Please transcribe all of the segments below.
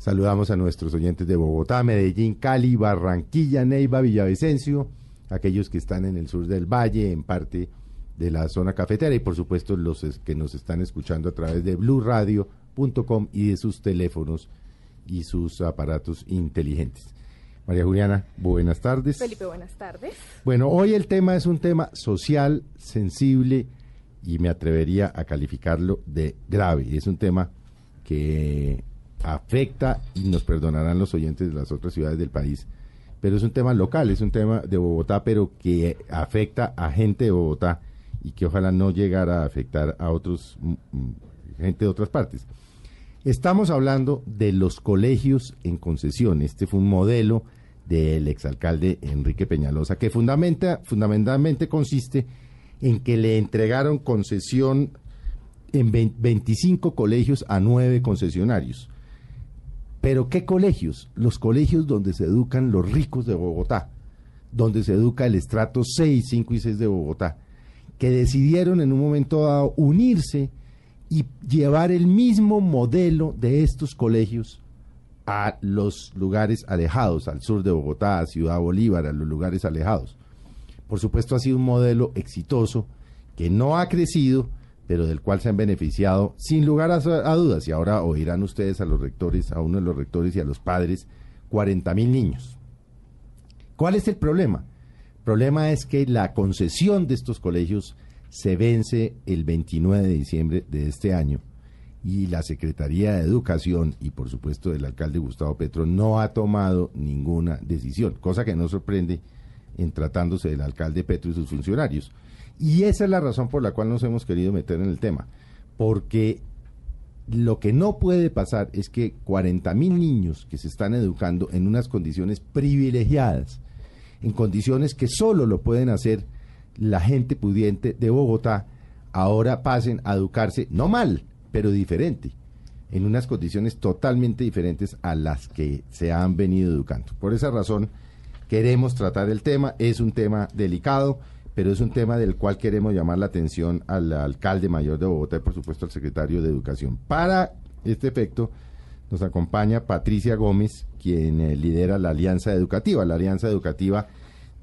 Saludamos a nuestros oyentes de Bogotá, Medellín, Cali, Barranquilla, Neiva, Villavicencio, aquellos que están en el sur del valle, en parte de la zona cafetera y por supuesto los que nos están escuchando a través de bluradio.com y de sus teléfonos y sus aparatos inteligentes. María Juliana, buenas tardes. Felipe, buenas tardes. Bueno, hoy el tema es un tema social, sensible y me atrevería a calificarlo de grave. Es un tema que afecta, y nos perdonarán los oyentes de las otras ciudades del país, pero es un tema local, es un tema de Bogotá, pero que afecta a gente de Bogotá y que ojalá no llegara a afectar a otros mm, mm, gente de otras partes. Estamos hablando de los colegios en concesión. Este fue un modelo del exalcalde Enrique Peñalosa, que fundamenta, fundamentalmente consiste en que le entregaron concesión en 25 colegios a nueve concesionarios. Pero ¿qué colegios? Los colegios donde se educan los ricos de Bogotá, donde se educa el estrato 6, 5 y 6 de Bogotá, que decidieron en un momento dado unirse y llevar el mismo modelo de estos colegios a los lugares alejados, al sur de Bogotá, a Ciudad Bolívar, a los lugares alejados. Por supuesto ha sido un modelo exitoso que no ha crecido, pero del cual se han beneficiado sin lugar a, dudas. Y ahora oirán ustedes a los rectores, a uno de los rectores y a los padres, 40 mil niños. ¿Cuál es el problema? El problema es que la concesión de estos colegios se vence el 29 de diciembre de este año y la Secretaría de Educación y por supuesto el alcalde Gustavo Petro no ha tomado ninguna decisión, cosa que no sorprende en tratándose del alcalde Petro y sus funcionarios. Y esa es la razón por la cual nos hemos querido meter en el tema, porque lo que no puede pasar es que 40 mil niños que se están educando en unas condiciones privilegiadas, en condiciones que solo lo pueden hacer la gente pudiente de Bogotá, ahora pasen a educarse, no mal, pero diferente, en unas condiciones totalmente diferentes a las que se han venido educando. Por esa razón, queremos tratar el tema, es un tema delicado pero es un tema del cual queremos llamar la atención al alcalde mayor de Bogotá y por supuesto al secretario de Educación. Para este efecto nos acompaña Patricia Gómez, quien eh, lidera la Alianza Educativa. La Alianza Educativa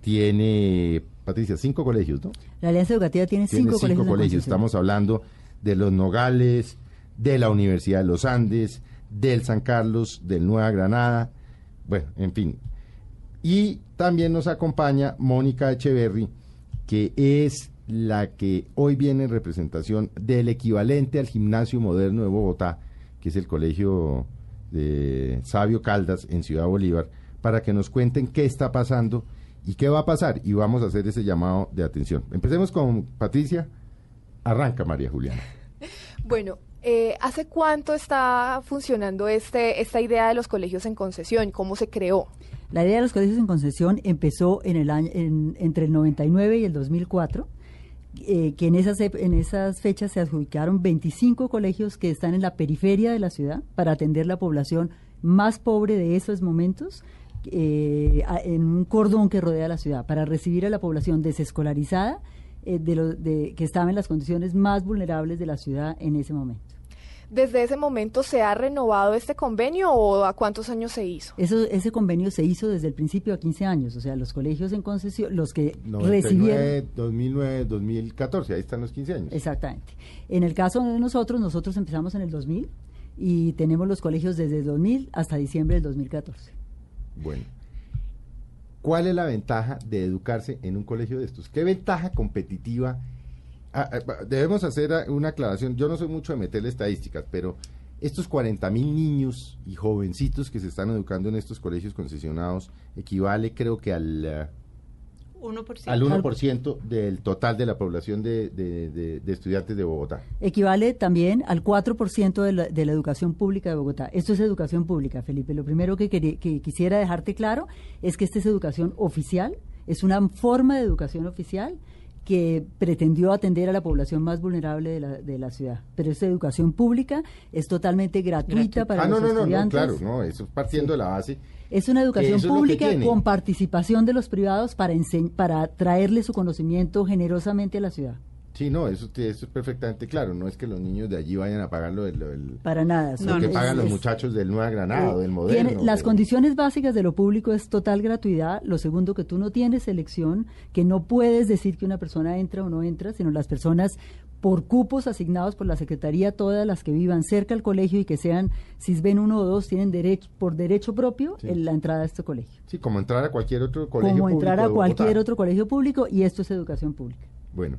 tiene, Patricia, cinco colegios, ¿no? La Alianza Educativa tiene, cinco, colegios. Estamos hablando de los Nogales, de la Universidad de los Andes, del San Carlos, del Nueva Granada, bueno, en fin. Y también nos acompaña Mónica Echeverry, que es la que hoy viene en representación del equivalente al gimnasio moderno de Bogotá, que es el colegio de Sabio Caldas en Ciudad Bolívar, para que nos cuenten qué está pasando y qué va a pasar. Y vamos a hacer ese llamado de atención. Empecemos con Patricia. Arranca, María Juliana. Bueno, eh, ¿hace cuánto está funcionando este, esta idea de los colegios en concesión? ¿Cómo se creó? La idea de los colegios en concesión empezó en el año, entre el 99 y el 2004, eh, que en esas, en esas fechas se adjudicaron 25 colegios que están en la periferia de la ciudad para atender la población más pobre de esos momentos. Eh, en un cordón que rodea la ciudad para recibir a la población desescolarizada eh, de, lo, de que estaba en las condiciones más vulnerables de la ciudad en ese momento. ¿Desde ese momento se ha renovado este convenio o a cuántos años se hizo? Eso, ese convenio se hizo desde el principio a 15 años, o sea, los colegios en concesión, los que recibieron... 2009, 2014, ahí están los 15 años. Exactamente. En el caso de nosotros, nosotros empezamos en el 2000 y tenemos los colegios desde el 2000 hasta diciembre del 2014. Bueno. ¿Cuál es la ventaja de educarse en un colegio de estos? ¿Qué ventaja competitiva? Ah, ah, debemos hacer ah, una aclaración. Yo no soy mucho de meterle estadísticas, pero estos 40 mil niños y jovencitos que se están educando en estos colegios concesionados equivale creo que al, eh, 1%. al 1% del total de la población de, de- de- de estudiantes de Bogotá. Equivale también al 4% de la, de la educación pública de Bogotá. Esto es educación pública, Felipe. Lo primero que, quería- que quisiera dejarte claro es que esta es educación oficial, es una forma de educación oficial que pretendió atender a la población más vulnerable de la, de la ciudad. Pero esta educación pública es totalmente gratuita, para ah, no, los no, no, no, estudiantes. claro, no, eso es partiendo de la base. Es una educación es pública con participación de los privados para, para traerle su conocimiento generosamente a la ciudad. Sí, no, eso, eso es perfectamente claro. No es que los niños de allí vayan a pagar lo, del- Para nada. No, lo que no, pagan es- los es- muchachos del Nueva Granada, Eh, del moderno. tiene- las condiciones básicas de lo público es total gratuidad. Lo segundo, que tú no tienes elección, que no puedes decir que una persona entra o no entra, sino las personas por cupos asignados por la Secretaría, todas las que vivan cerca al colegio y que sean CISBEN uno o dos, tienen derecho, por derecho propio Sí. en la entrada a este colegio. Sí, como entrar a cualquier otro colegio Como entrar público a cualquier otro colegio público y esto es educación pública. Bueno.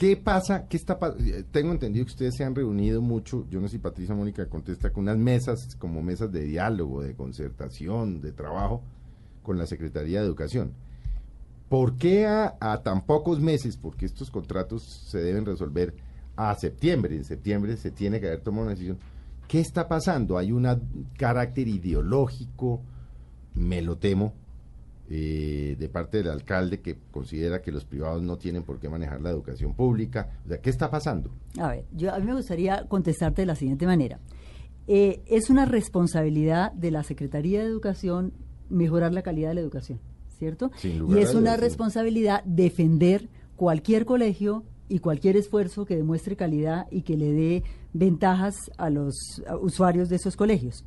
¿Qué pasa? ¿Qué está eh, Tengo entendido que ustedes se han reunido mucho, yo no sé si Patricia Mónica contesta, con unas mesas, como mesas de diálogo, de concertación, de trabajo con la Secretaría de Educación. ¿Por qué a, a tan pocos meses? Porque estos contratos se deben resolver a septiembre. En septiembre se tiene que haber tomado una decisión. ¿Qué está pasando? ¿Hay un carácter ideológico? Me lo temo, eh, de parte del alcalde que considera que los privados no tienen por qué manejar la educación pública. O sea, ¿qué está pasando? A ver, yo, a mí me gustaría contestarte de la siguiente manera. Eh, es una responsabilidad de la Secretaría de Educación mejorar la calidad de la educación, ¿cierto? Sin lugar Y es una responsabilidad defender cualquier colegio y cualquier esfuerzo que demuestre calidad y que le dé ventajas a los usuarios de esos colegios.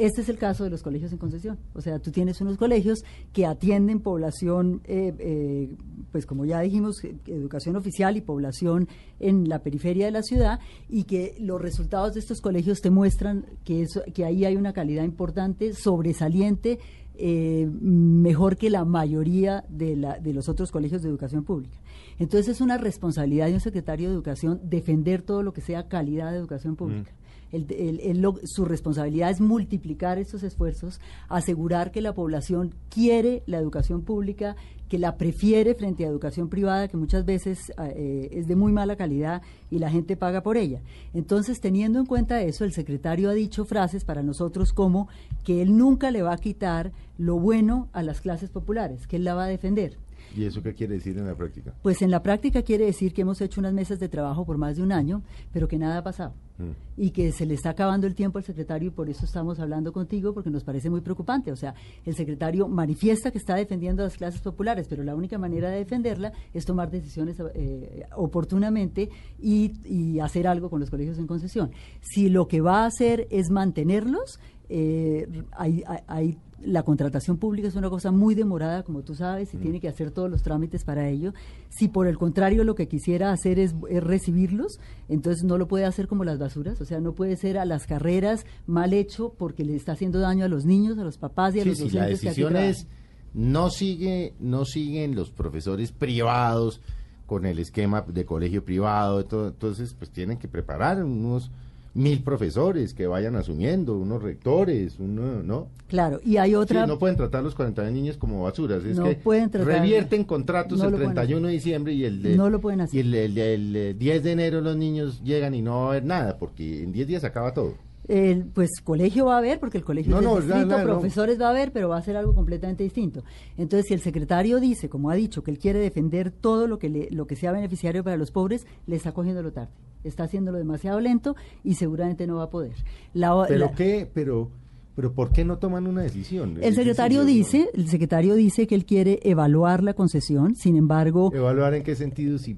Este es el caso de los colegios en concesión. O sea, tú tienes unos colegios que atienden población, eh, eh, pues como ya dijimos, eh, educación oficial y población en la periferia de la ciudad y que los resultados de estos colegios te muestran que, eso, que ahí hay una calidad importante, sobresaliente, eh, mejor que la mayoría de, la, de los otros colegios de educación pública. Entonces es una responsabilidad de un secretario de educación defender todo lo que sea calidad de educación pública. El- su responsabilidad es multiplicar estos esfuerzos, asegurar que la población quiere la educación pública, que la prefiere frente a educación privada, que muchas veces eh, es de muy mala calidad y la gente paga por ella. Entonces, teniendo en cuenta eso, el secretario ha dicho frases para nosotros como que él nunca le va a quitar lo bueno a las clases populares, que él la va a defender. ¿Y eso qué quiere decir en la práctica? Pues en la práctica quiere decir que hemos hecho unas mesas de trabajo por más de un año, pero que nada ha pasado. Mm. Y que se le está acabando el tiempo al secretario y por eso estamos hablando contigo, porque nos parece muy preocupante. O sea, el secretario manifiesta que está defendiendo a las clases populares, pero la única manera de defenderla es tomar decisiones eh, oportunamente y, y hacer algo con los colegios en concesión. Si lo que va a hacer es mantenerlos, eh, hay, hay- hay- la contratación pública es una cosa muy demorada, como tú sabes, y tiene que hacer todos los trámites para ello. Si por el contrario lo que quisiera hacer es, es recibirlos, entonces no lo puede hacer como las basuras, o sea, no puede ser a las carreras mal hecho porque le está haciendo daño a los niños, a los papás y a Sí, los sí, docentes la que aquí decisión trabajan. es no sigue no siguen los profesores privados con el esquema de colegio privado, entonces pues tienen que preparar unos mil profesores que vayan asumiendo, unos rectores, uno, ¿no? Claro, y hay otra... Sí, no pueden tratar los 40 niños como basuras, es No que pueden tratar- revierten contratos no el lo pueden 31 de diciembre y el, de- No lo pueden hacer. y el, el- el, eh, 10 de enero los niños llegan y no va a haber nada, porque en 10 días acaba todo. El, pues colegio va a haber, porque el colegio No, es no, distrito, no. profesores va a haber, pero va a ser algo completamente distinto. Entonces, si el secretario dice, como ha dicho, que él quiere defender todo lo que, le- lo que sea beneficiario para los pobres, le está cogiéndolo tarde. Está haciéndolo demasiado lento y seguramente no va a poder. La Pero la- qué, pero, pero ¿por qué no toman una decisión? el secretario dice, el secretario dice que él quiere evaluar la concesión, sin embargo, ¿Evaluar en qué sentido? Si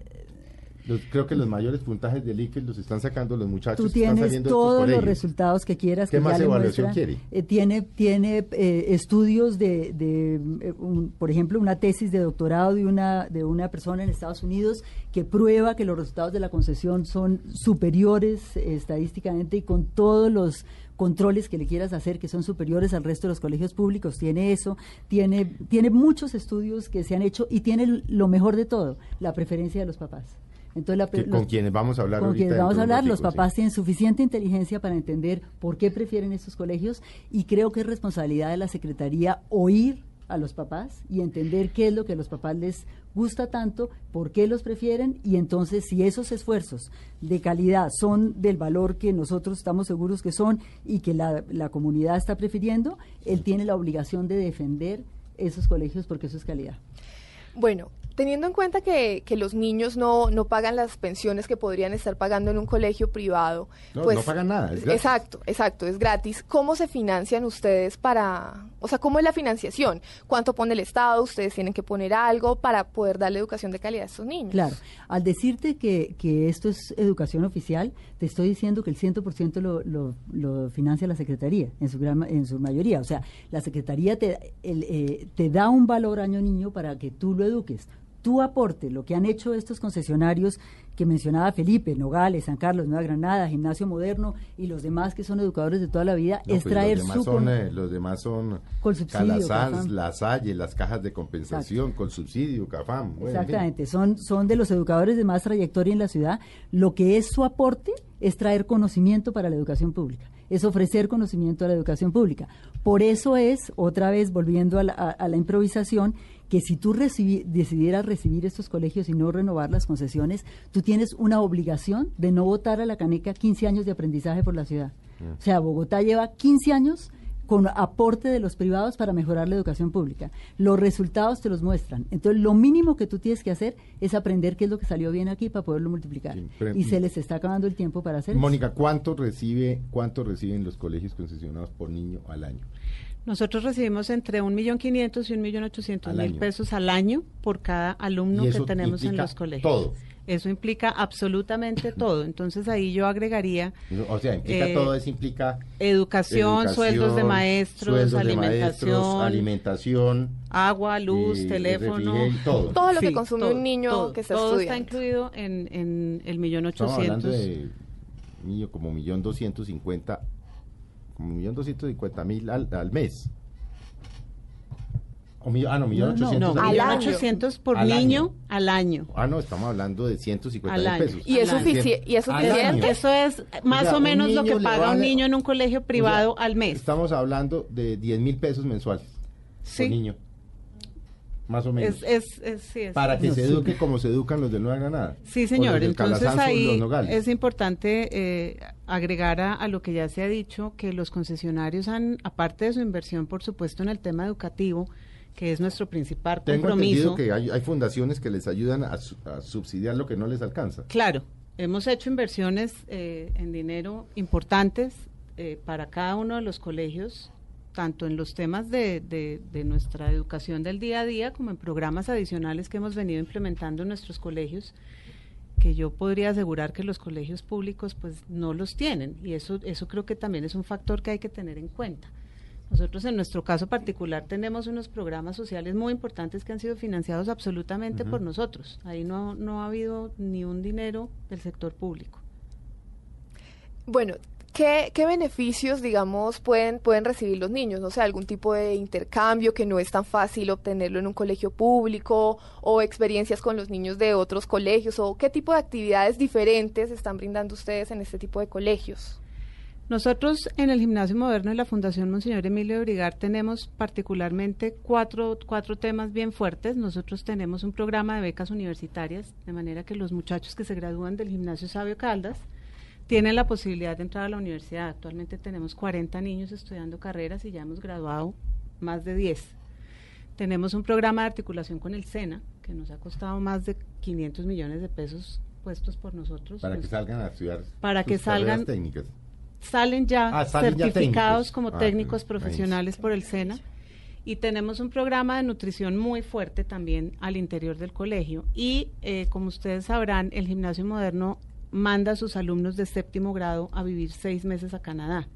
Los- creo que los mayores puntajes del ICFES los están sacando los muchachos Tú que están tienes todos los resultados que quieras. ¿Qué que más evaluación muestran. quiere? Eh, tiene tiene eh, estudios de, de, eh, un- por ejemplo, una tesis de doctorado de una, de una persona en Estados Unidos que prueba que los resultados de la concesión son superiores eh, estadísticamente y con todos los controles que le quieras hacer que son superiores al resto de los colegios públicos. Tiene eso, tiene, tiene muchos estudios que se han hecho y tiene lo mejor de todo, la preferencia de los papás. Entonces, la con quienes vamos a hablar con quienes vamos a hablar, los sí. papás tienen suficiente inteligencia para entender por qué prefieren estos colegios y creo que es responsabilidad de la Secretaría oír a los papás y entender qué es lo que a los papás les gusta tanto, por qué los prefieren y entonces si esos esfuerzos de calidad son del valor que nosotros estamos seguros que son y que la, la comunidad está prefiriendo, él tiene la obligación de defender esos colegios porque eso es calidad. Bueno, teniendo en cuenta que, que los niños no, no pagan las pensiones que podrían estar pagando en un colegio privado, No, pues no pagan nada, es exacto, exacto, es gratis. ¿Cómo se financian ustedes para, o sea, cómo es la financiación? ¿Cuánto pone el Estado? Ustedes tienen que poner algo para poder darle educación de calidad a estos niños. Claro, al decirte que, que esto es educación oficial, te estoy diciendo que el 100% lo, lo, lo financia la Secretaría, en su, gran, ma- en su mayoría. O sea, la Secretaría te, el, eh, te da un valor año niño para que tú lo eduques. Tu aporte, lo que han hecho estos concesionarios que mencionaba Felipe, Nogales, San Carlos, Nueva Granada, Gimnasio Moderno y los demás que son educadores de toda la vida, No, es pues traer los demás su... son, eh, los demás son Con subsidio, Cafam. La Salle, las cajas de compensación, con subsidio, Cafam. bueno, en fin. Exactamente, son, son de los educadores de más trayectoria en la ciudad. Lo que es su aporte es traer conocimiento para la educación pública, es ofrecer conocimiento a la educación pública. Por eso es, otra vez volviendo a la, a- a la improvisación, que si tú decidieras recibir estos colegios y no renovar las concesiones, tú tienes una obligación de no votar a la caneca 15 años de aprendizaje por la ciudad. O sea, Bogotá lleva 15 años con aporte de los privados para mejorar la educación pública. Los resultados te los muestran. Entonces, lo mínimo que tú tienes que hacer es aprender qué es lo que salió bien aquí para poderlo multiplicar. Sí, y se les está acabando el tiempo para hacer eso. Mónica, ¿cuánto recibe, cuánto reciben los colegios concesionados por niño al año? Nosotros recibimos entre 1.500.000 y 1.800.000 Al año. pesos al año por cada alumno que tenemos en los colegios. todo. Eso implica absolutamente todo. Entonces ahí yo agregaría O sea, implica Eh, todo eso, implica educación, sueldos de maestros, sueldos de alimentación, maestros, alimentación, agua, luz, eh, teléfono. todo. Todo lo que consume todo, un niño todo, que está todo está incluido en, en el millón Estamos hablando ochocientos. de niño como millón doscientos cincuenta, como millón doscientos cincuenta mil al, al mes. O millón, ah, no, millón No, no, ochocientos No, al año. ochocientos por Al niño año. al año. Ah, no, estamos hablando de 150 Al mil año. pesos. ¿Y es, ¿Y suficiente? año. Eso es más O sea, o, un menos lo que paga un niño en un colegio privado O sea, al mes. Estamos hablando de 10 mil pesos mensuales Sí. por niño. Más o menos. Es, es, es- sí, es- para que No, se sí. eduque como se educan los de Nueva Granada. Sí, señor. Entonces ahí Nogales. es importante eh, agregar a, a lo que ya se ha dicho que los concesionarios han, aparte de su inversión, por supuesto, en el tema educativo, que es nuestro principal Tengo compromiso. entendido que hay, hay fundaciones que les ayudan a subsidiar lo que no les alcanza. Claro, hemos hecho inversiones eh, en dinero importantes eh, para cada uno de los colegios, tanto en los temas de, de- de nuestra educación del día a día como en programas adicionales que hemos venido implementando en nuestros colegios que yo podría asegurar que los colegios públicos pues no los tienen y eso eso creo que también es un factor que hay que tener en cuenta. Nosotros en nuestro caso particular tenemos unos programas sociales muy importantes que han sido financiados absolutamente por nosotros. Ahí no, no ha habido ni un dinero del sector público. Bueno, ¿qué, beneficios, digamos, pueden, pueden recibir los niños? No sé, algún tipo de intercambio que no es tan fácil obtenerlo en un colegio público o experiencias con los niños de otros colegios o qué tipo de actividades diferentes están brindando ustedes en este tipo de colegios. Nosotros en el Gimnasio Moderno y la Fundación Monseñor Emilio de Brigar tenemos particularmente cuatro, cuatro temas bien fuertes. Nosotros tenemos un programa de becas universitarias, de manera que los muchachos que se gradúan del Gimnasio Sabio Caldas tienen la posibilidad de entrar a la universidad. Actualmente tenemos 40 niños estudiando carreras y ya hemos graduado más de 10. Tenemos un programa de articulación con el SENA, que nos ha costado más de 500 millones de pesos puestos por nosotros. Para que Los- salgan a estudiar Para sus que salgan- técnicas. salen ya Ah, salen certificados como Ah, técnicos profesionales por el SENA Y tenemos un programa de nutrición muy fuerte también al interior del colegio. Y eh, como ustedes sabrán, el gimnasio moderno manda a sus alumnos de séptimo grado a vivir seis meses a Canadá.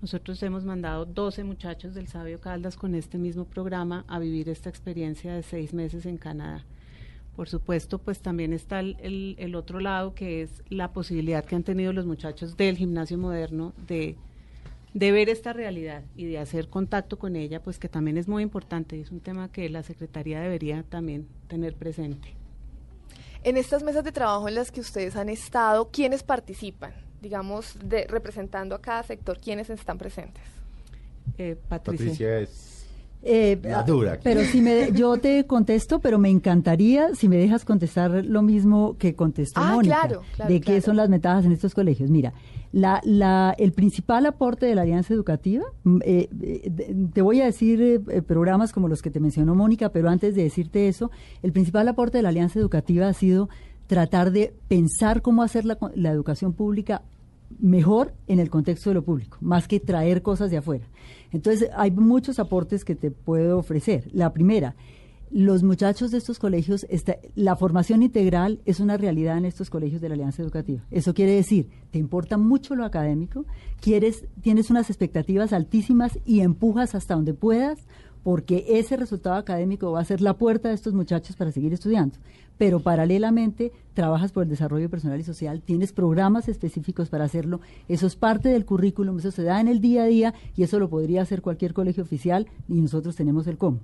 Nosotros hemos mandado 12 muchachos del Sabio Caldas con este mismo programa a vivir esta experiencia de seis meses en Canadá. Por supuesto, pues también está el, otro lado, que es la posibilidad que han tenido los muchachos del gimnasio moderno de, de ver esta realidad y de hacer contacto con ella, pues que también es muy importante es un tema que la Secretaría debería también tener presente. En estas mesas de trabajo en las que ustedes han estado, ¿quiénes participan? Digamos, de, representando a cada sector, ¿quiénes están presentes? Eh, Patricia. Patricia es Eh, La dura aquí. Pero si me, yo te contesto, pero me encantaría si me dejas contestar lo mismo que contestó Ah, Mónica, claro, claro, de qué claro. son las ventajas en estos colegios. Mira, la, la, el principal aporte de la Alianza Educativa, mm, eh, eh, te voy a decir eh, eh, programas como los que te mencionó Mónica, pero antes de decirte eso, el principal aporte de la Alianza Educativa ha sido tratar de pensar cómo hacer la, co- la educación pública mejor en el contexto de lo público, más que traer cosas de afuera. Entonces, hay muchos aportes que te puedo ofrecer. La primera, los muchachos de estos colegios, la formación integral es una realidad en estos colegios de la Alianza Educativa. Eso quiere decir, te importa mucho lo académico, quieres, tienes unas expectativas altísimas y empujas hasta donde puedas, porque ese resultado académico va a ser la puerta de estos muchachos para seguir estudiando. Pero paralelamente trabajas por el desarrollo personal y social, tienes programas específicos para hacerlo, eso es parte del currículum, eso se da en el día a día y eso lo podría hacer cualquier colegio oficial y nosotros tenemos el cómo.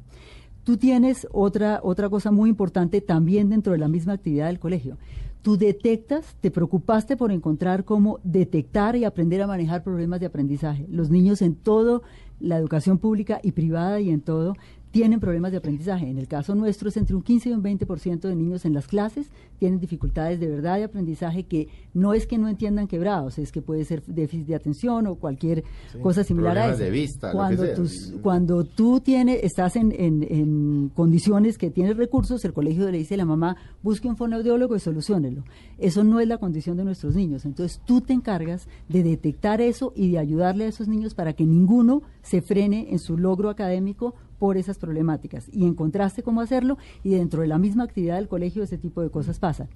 Tú tienes otra, otra cosa muy importante también dentro de la misma actividad del colegio. Tú detectas, te preocupaste por encontrar cómo detectar y aprender a manejar problemas de aprendizaje. Los niños en todo, la educación pública y privada y en todo, tienen problemas de aprendizaje. En el caso nuestro es entre un 15 y un 20% de niños en las clases tienen dificultades de verdad de aprendizaje que no es que no entiendan quebrados, es que puede ser déficit de atención o cualquier cosa similar a eso. de vista, cuando, tus- cuando tú tienes, estás en, en- en condiciones que tienes recursos, el colegio le dice a la mamá, busque un fonoaudiólogo y soluciónelo. Eso no es la condición de nuestros niños. Entonces tú te encargas de detectar eso y de ayudarle a esos niños para que ninguno se frene en su logro académico por esas problemáticas. Y encontraste cómo hacerlo y dentro de la misma actividad del colegio ese tipo de cosas pasan.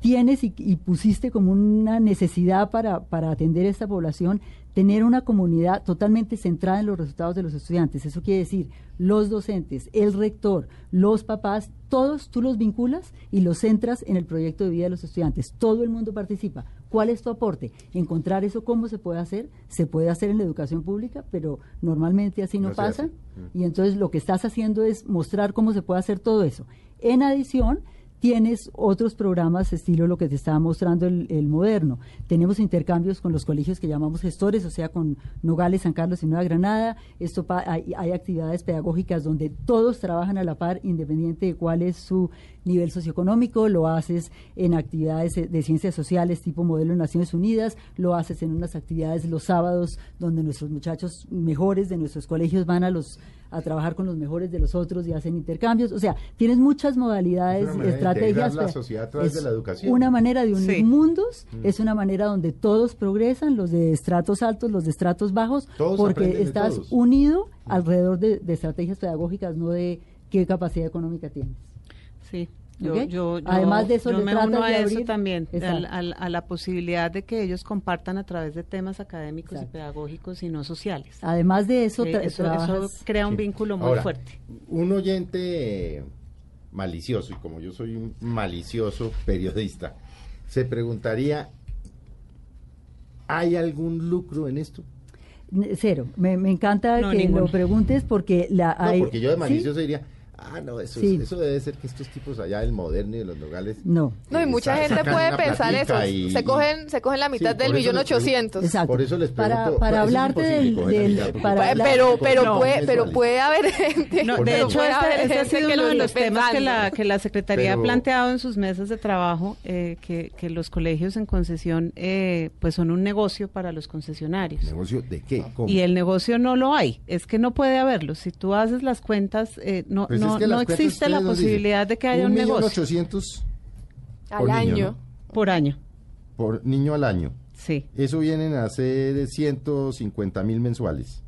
Tienes y, y pusiste como una necesidad para, para atender a esta población tener una comunidad totalmente centrada en los resultados de los estudiantes. Eso quiere decir, los docentes, el rector, los papás, todos tú los vinculas y los centras en el proyecto de vida de los estudiantes. Todo el mundo participa. ¿Cuál es tu aporte? Encontrar eso, ¿cómo se puede hacer? Se puede hacer en la educación pública, pero normalmente así no, pasa. Y entonces lo que estás haciendo es mostrar cómo se puede hacer todo eso. En adición, tienes otros programas estilo lo que te estaba mostrando el, moderno. Tenemos intercambios con los colegios que llamamos gestores, o sea, con Nogales, San Carlos y Nueva Granada. Esto pa- hay, hay actividades pedagógicas donde todos trabajan a la par, independiente de cuál es su nivel socioeconómico. Lo haces en actividades de ciencias sociales tipo modelo de Naciones Unidas, lo haces en unas actividades los sábados donde nuestros muchachos mejores de nuestros colegios van a los a trabajar con los mejores de los otros y hacen intercambios. O sea, tienes muchas modalidades, Es estrategias. integrar la pero sociedad a través es de la educación. Una manera de unir Sí. mundos, es una manera donde todos progresan, los de estratos altos, los de estratos bajos, Todos porque estás todos. unido alrededor de, de estrategias pedagógicas, no de qué capacidad económica tienes. Sí. Yo, ¿Ok? yo- yo- Además de eso, yo me uno a eso también, Exacto. al- al- a la posibilidad de que ellos compartan a través de temas académicos Exacto. y pedagógicos y no sociales. Además de eso, tra- eso, trabajas- eso crea un Sí. vínculo muy Ahora, fuerte. Un oyente eh, malicioso, y como yo soy un malicioso periodista, se preguntaría, ¿hay algún lucro en esto? Cero. Me, me encanta No, que ninguno. lo preguntes porque la No, hay- porque yo de ¿sí? malicioso diría, ah, no, eso, Sí. es- eso debe ser que estos tipos allá del moderno y de los nogales... No. No, y eh, mucha gente puede pensar eso. y- se cogen se cogen la mitad Sí, del millón ochocientos. Exacto. Por eso les Para- pregunto, para es hablarte del- para hablar- Pero, pero, no, puede, pero puede haber gente. No, de hecho, puede haber este, este ha sido uno de los temas que la, que la Secretaría Pero- ha planteado en sus mesas de trabajo, eh, que, que los colegios en concesión eh, pues son un negocio para los concesionarios. ¿Negocio de qué? ¿Cómo? Y el negocio no lo hay, es que no puede haberlo. Si tú haces las cuentas, eh, no, Pues no, es que no existe la dicen, posibilidad de que haya un, millón negocio ochocientos Al por niño, año. ¿no? por año. por niño al año. Sí. Eso vienen a ser 150 mil mensuales.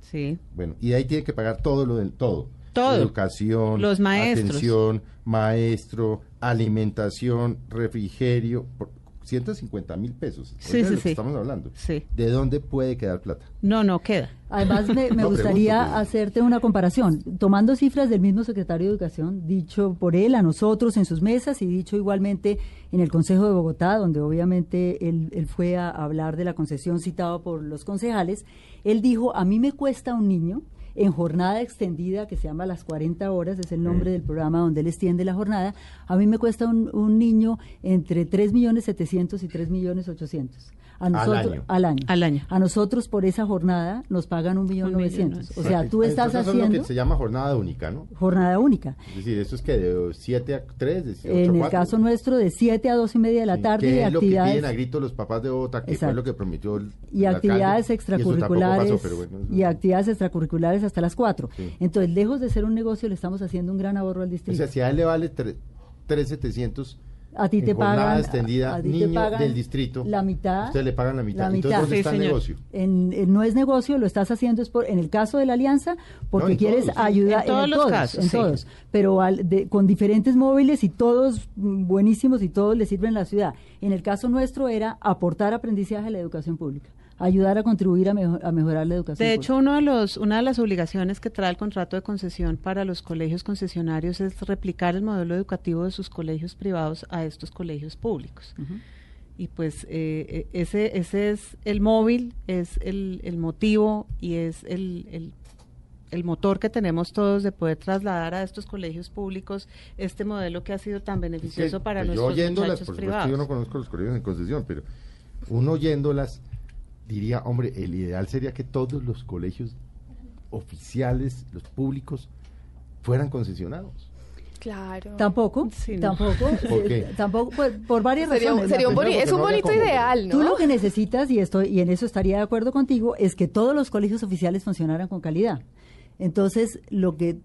Sí. Bueno, y de ahí tiene que pagar todo lo del todo. Todo. Educación, Los maestros. atención, maestro, alimentación, refrigerio, por 150 mil pesos. Sí, sí, lo que sí. estamos hablando. Sí. ¿De dónde puede quedar plata? No, no queda. Además, me, me No, gustaría pregunto, hacerte una comparación, tomando cifras del mismo secretario de Educación, dicho por él a nosotros en sus mesas y dicho igualmente en el Consejo de Bogotá, donde obviamente él, él fue a hablar de la concesión citado por los concejales. Él dijo, a mí me cuesta un niño en jornada extendida, que se llama Las 40 Horas, es el nombre del programa donde él extiende la jornada, a mí me cuesta un, un niño entre 3 millones 700 y 3 millones 800. A Al nosotros, año. Al año. Al año. A nosotros por esa jornada nos pagan un millón novecientos. O sea, tú estás Entonces, eso es lo haciendo que se llama jornada única, ¿no? jornada única. Es decir, eso es que de 7 a 3, de 8 a En 4. el caso nuestro, de 7 a 2 y media de la Sí, tarde, que y es lo que piden a actividades, grito los papás de Bogotá, que fue Exacto. lo que prometió el y el actividades alcalde, y eso tampoco extracurriculares pasó, pero bueno, eso- y actividades extracurriculares hasta las 4. Sí. Entonces, lejos de ser un negocio, le estamos haciendo un gran ahorro al O distrito. sea, si a él le vale tre- 3,700 a ti te en pagan extendida, a ti te niño pagan del distrito, la mitad. ustedes le pagan la mitad. la Entonces, mitad. ¿dónde Sí, está el negocio? En, en- no es negocio, lo estás haciendo es por, en el caso de la alianza, porque No, en quieres todos, ayudar En todos los casos, en sí. todos, pero al- de- con diferentes móviles y todos buenísimos y todos le sirven a la ciudad. En el caso nuestro era aportar aprendizaje a la educación pública, ayudar a contribuir a, mejo- a mejorar la educación. De pública. hecho, uno de los, una de las obligaciones que trae el contrato de concesión para los colegios concesionarios es replicar el modelo educativo de sus colegios privados a estos colegios públicos. Y pues eh, eh, ese, ese es el móvil, es el, el motivo y es el, el, el motor que tenemos todos de poder trasladar a estos colegios públicos este modelo que ha sido tan beneficioso Sí, para pues yo nuestros oyéndolas, muchachos por supuesto, privados. yo no conozco los colegios en concesión, pero uno oyéndolas diría, hombre, el ideal sería que todos los colegios oficiales, los públicos, fueran concesionados. Claro. Tampoco, Sí, no. tampoco, ¿Por qué? tampoco, pues, por varias Sería, razones. sería un boni- es un bonito ideal, ¿no? Tú lo que necesitas, y, estoy, y en eso estaría de acuerdo contigo, es que todos los colegios oficiales funcionaran con calidad. Entonces, lo que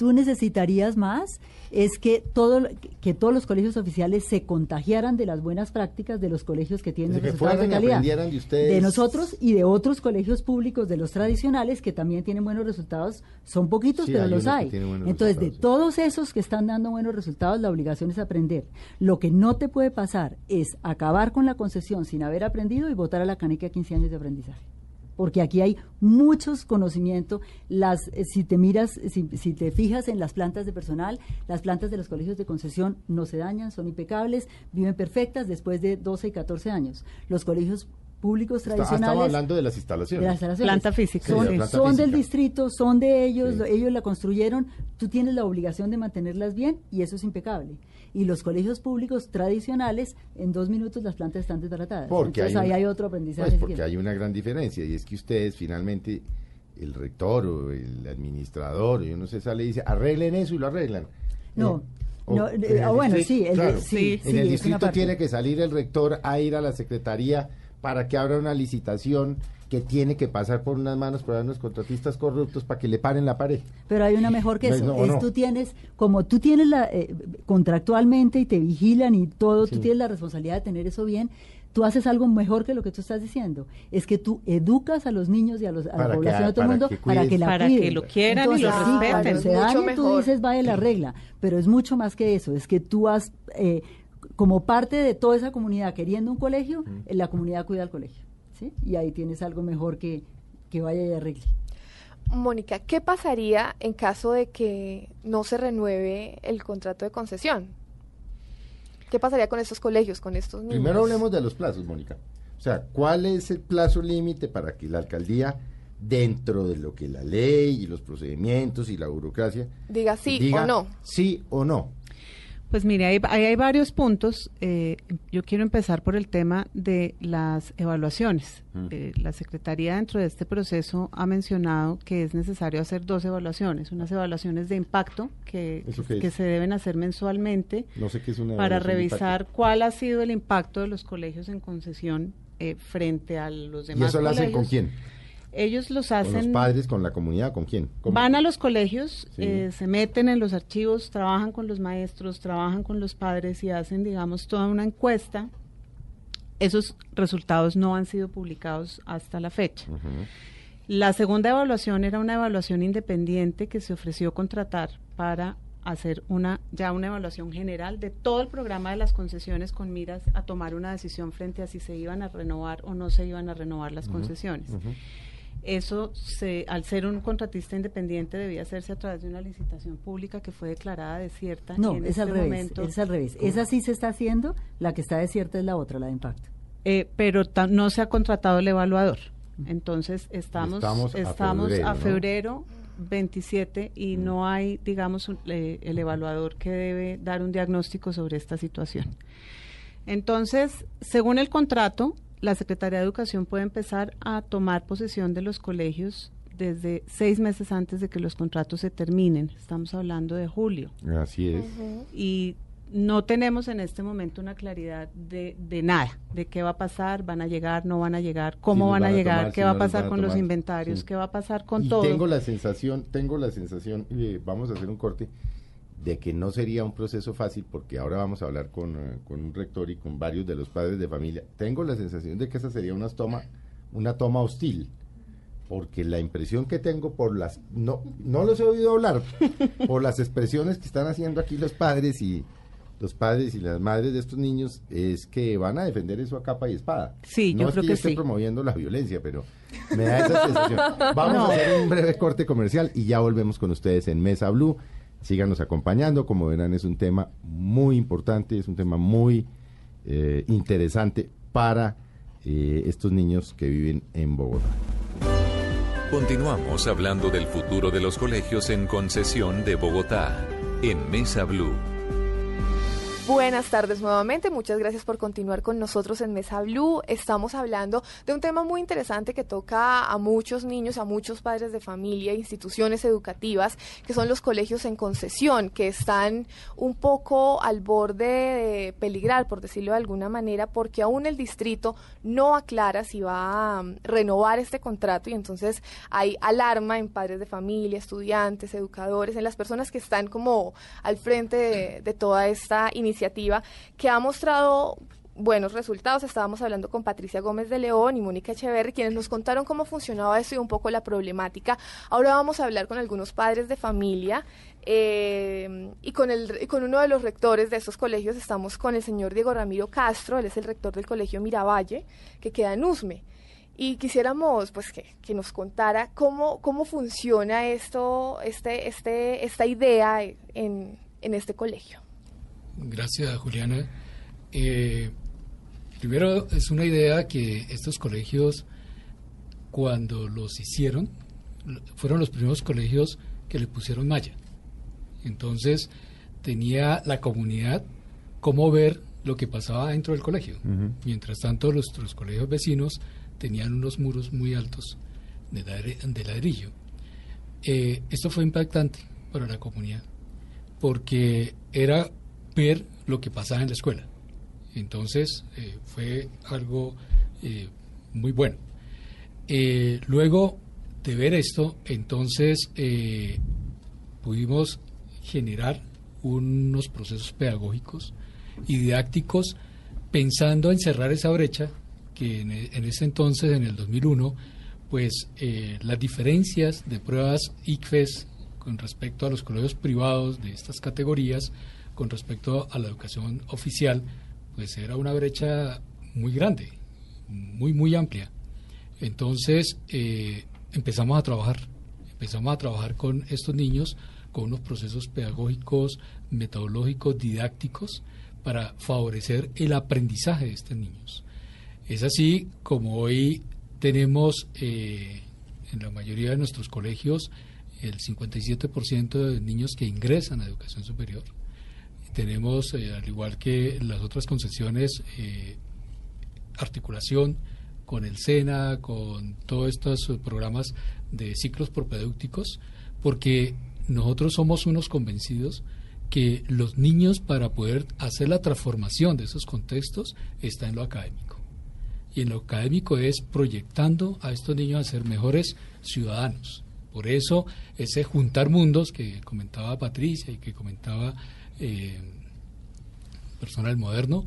tú necesitarías más es que, todo, que todos los colegios oficiales se contagiaran de las buenas prácticas de los colegios que tienen que resultados de fueran calidad. aprendieran de ustedes. De nosotros y de otros colegios públicos, de los tradicionales, que también tienen buenos resultados. Son poquitos, Sí, pero hay los hay. Entonces, de sí. todos esos que están dando buenos resultados, la obligación es aprender. Lo que no te puede pasar es acabar con la concesión sin haber aprendido y votar a la caneca 15 años de aprendizaje. Porque aquí hay muchos conocimientos. Las, eh, si te miras, si, si te fijas en las plantas de personal, las plantas de los colegios de concesión no se dañan, son impecables, viven perfectas después de 12 y 14 años. Los colegios públicos Está- tradicionales estamos hablando de las instalaciones. de las instalaciones. Planta física, Son, sí. Planta son del distrito, son de ellos, Sí. lo- ellos la construyeron, tú tienes la obligación de mantenerlas bien y eso es impecable. Y los colegios públicos tradicionales, en dos minutos las plantas están desbaratadas. Porque Entonces hay ahí una- hay otro aprendizaje. Pues porque hay una gran diferencia y es que ustedes finalmente, el rector o el administrador, yo no sé, sale y dice, arreglen eso y lo arreglan. No, Eh, o- no, eh, el ah, bueno, distrito, sí, el- claro, sí, en el distrito tiene que salir el rector a ir a la secretaría para que abra una licitación que tiene que pasar por unas manos por unos contratistas corruptos para que le paren la pared. Pero hay una mejor que eso. no, es no. tú tienes, como tú tienes la, eh, contractualmente y te vigilan y todo, Sí. tú tienes la responsabilidad de tener eso bien. Tú haces algo mejor que lo que tú estás diciendo. Es que tú educas a los niños y a, los, a Para la que- población de todo el mundo que para que la Para cuiden. que lo quieran y lo Entonces, sí, respeten. Cuando se Mucho dañe, tú mejor. dices, vaya la regla. Pero es mucho más que eso. Es que tú has, eh, como parte de toda esa comunidad queriendo un colegio, eh, la comunidad cuida al colegio. ¿Sí? Y ahí tienes algo mejor que, que vaya y arregle. Mónica, ¿qué pasaría en caso de que no se renueve el contrato de concesión? ¿Qué pasaría con estos colegios, con estos niños? Primero hablemos de los plazos, Mónica. O sea, ¿cuál es el plazo límite para que la alcaldía, dentro de lo que la ley y los procedimientos y la burocracia, Diga sí diga o no. Sí o no. Pues mire, ahí, ahí hay varios puntos. Eh, yo quiero empezar por el tema de las evaluaciones. Mm. Eh, la Secretaría dentro de este proceso ha mencionado que es necesario hacer dos evaluaciones. Unas evaluaciones de impacto que, que se deben hacer mensualmente No sé qué es una para revisar cuál ha sido el impacto de los colegios en concesión eh, frente a los ¿Y demás eso lo hacen con quién? Ellos los ¿Con hacen... los padres, con la comunidad, con quién? ¿Cómo? Van a los colegios, Sí. eh, se meten en los archivos, trabajan con los maestros, trabajan con los padres y hacen, digamos, toda una encuesta. Esos resultados no han sido publicados hasta la fecha. La segunda evaluación era una evaluación independiente que se ofreció contratar para hacer una ya una evaluación general de todo el programa de las concesiones con miras a tomar una decisión frente a si se iban a renovar o no se iban a renovar las concesiones. Eso, se, al ser un contratista independiente, debía hacerse a través de una licitación pública que fue declarada desierta. No, en es, al este revés, momento- es al revés. Esa sí se está haciendo, la que está desierta es la otra, la de impacto. Eh, pero ta- no se ha contratado el evaluador. Entonces estamos Estamos estamos, a a, febrero, ¿no? 27 y no hay, digamos, un- eh, el evaluador que debe dar un diagnóstico sobre esta situación. Entonces, según el contrato, la Secretaría de Educación puede empezar a tomar posesión de los colegios desde seis meses antes de que los contratos se terminen. Estamos hablando de julio Así es. y no tenemos en este momento una claridad de, de nada, de qué va a pasar, van a llegar, no van a llegar, cómo van, van a a llegar, tomar, qué si va a pasar a con los inventarios, Sí. qué va a pasar con y todo. tengo la sensación, tengo la sensación, eh, vamos a hacer un corte, de que no sería un proceso fácil porque ahora vamos a hablar con, eh, con un rector y con varios de los padres de familia. Tengo la sensación de que esa sería una toma, una toma hostil. Porque la impresión que tengo por las, no, no los he oído hablar, por las expresiones que están haciendo aquí los padres y los padres y las madres de estos niños, es que van a defender eso a capa y espada. Sí, no yo es creo que que esté sí. promoviendo la violencia, pero me da esa sensación. Vamos No. a hacer un breve corte comercial y ya volvemos con ustedes en Mesa Blue. Síganos acompañando, como verán es un tema muy importante, es un tema muy eh, interesante para eh, estos niños que viven en Bogotá. Continuamos hablando del futuro de los colegios en concesión de Bogotá, en Mesa Blue. Buenas tardes nuevamente, muchas gracias por continuar con nosotros en Mesa Blue. Estamos hablando de un tema muy interesante que toca a muchos niños, a muchos padres de familia, instituciones educativas, que son los colegios en concesión, que están un poco al borde de peligrar, por decirlo de alguna manera, porque aún el distrito no aclara si va a renovar este contrato y entonces hay alarma en padres de familia, estudiantes, educadores, en las personas que están como al frente de toda esta iniciativa que ha mostrado buenos resultados. Estábamos hablando con Patricia Gómez de León y Mónica Echeverri, quienes nos contaron cómo funcionaba esto y un poco la problemática. Ahora vamos a hablar con algunos padres de familia eh, y con, el, con uno de los rectores de estos colegios estamos con el señor Diego Ramiro Castro, él es el rector del colegio Miravalle, que queda en Usme. Y quisiéramos pues que, que nos contara cómo, cómo funciona esto, este, este, esta idea en, en este colegio. Gracias, Juliana. Eh, primero, es una idea que estos colegios, cuando los hicieron, fueron los primeros colegios que le pusieron malla. Entonces, tenía la comunidad cómo ver lo que pasaba dentro del colegio. Mientras tanto, los, los colegios vecinos tenían unos muros muy altos de, de ladrillo. Eh, esto fue impactante para la comunidad porque era ver lo que pasaba en la escuela. Entonces eh, fue algo eh, muy bueno. Eh, luego de ver esto, entonces pudimos generar unos procesos pedagógicos y didácticos pensando en cerrar esa brecha que en, e- ese entonces, en el 2001, pues las diferencias de pruebas ICFES con respecto a los colegios privados de estas categorías, con respecto a la educación oficial, pues era una brecha muy grande, muy, muy amplia. Entonces eh, empezamos a trabajar, empezamos a trabajar con estos niños, con unos procesos pedagógicos, metodológicos, didácticos, para favorecer el aprendizaje de estos niños. Es así como hoy tenemos eh, en la mayoría de nuestros colegios el 57% de niños que ingresan a educación superior. Tenemos, eh, al igual que las otras concesiones, eh, articulación con el SENA, con todos estos programas de ciclos propedéuticos, porque nosotros somos unos convencidos que los niños para poder hacer la transformación de esos contextos está en lo académico. Y en lo académico es proyectando a estos niños a ser mejores ciudadanos. Por eso ese juntar mundos que comentaba Patricia y que comentaba eh, personal moderno,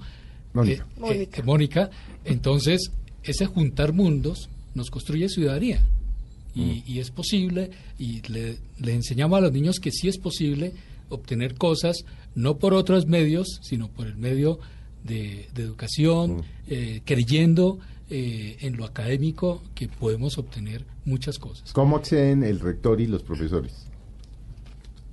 Mónica. eh, eh, Mónica. Mónica, entonces ese juntar mundos nos construye ciudadanía. Y, y es posible, y le, le enseñamos a los niños que sí es posible obtener cosas, no por otros medios, sino por el medio de, de educación, eh, creyendo eh, en lo académico que podemos obtener muchas cosas. ¿Cómo acceden el rector y los profesores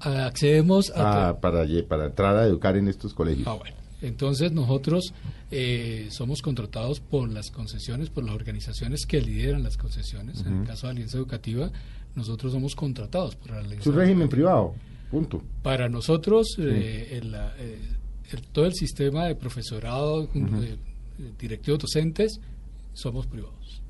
Accedemos a... a- para, para entrar a educar en estos colegios? Ah, bueno. Entonces nosotros eh, somos contratados por las concesiones, por las organizaciones que lideran las concesiones. En el caso de Alianza Educativa, nosotros somos contratados por la Alianza Es un régimen privado, punto. Para nosotros, eh, eh, el- todo el sistema de profesorado, de- de directivos docentes, somos privados.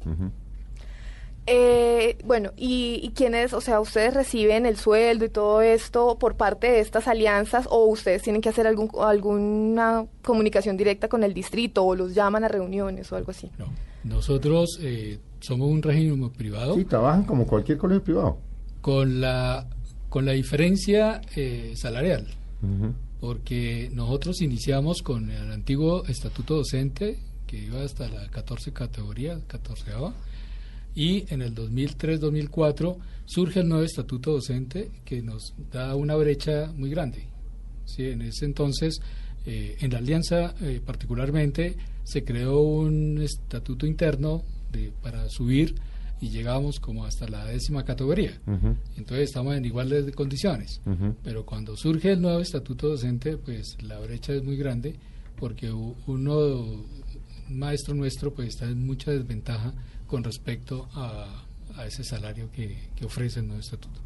Eh, bueno, y, y quiénes, o sea, ustedes reciben el sueldo y todo esto por parte de estas alianzas o ustedes tienen que hacer algún, alguna comunicación directa con el distrito o los llaman a reuniones o algo así. No. Nosotros eh, somos un régimen privado Sí, trabajan como cualquier colegio privado. con la, con la diferencia eh, salarial. porque nosotros iniciamos con el antiguo estatuto docente que iba hasta la 14 categoría, 14 y en el 2003-2004 surge el nuevo estatuto docente que nos da una brecha muy grande. Sí, en ese entonces, eh, en la alianza eh, particularmente, se creó un estatuto interno de, para subir y llegamos como hasta la décima categoría. Entonces estamos en igualdad de condiciones. Pero cuando surge el nuevo estatuto docente, pues la brecha es muy grande porque uno, un maestro nuestro, pues está en mucha desventaja con respecto a, a ese salario que, que ofrece el nuevo estatuto.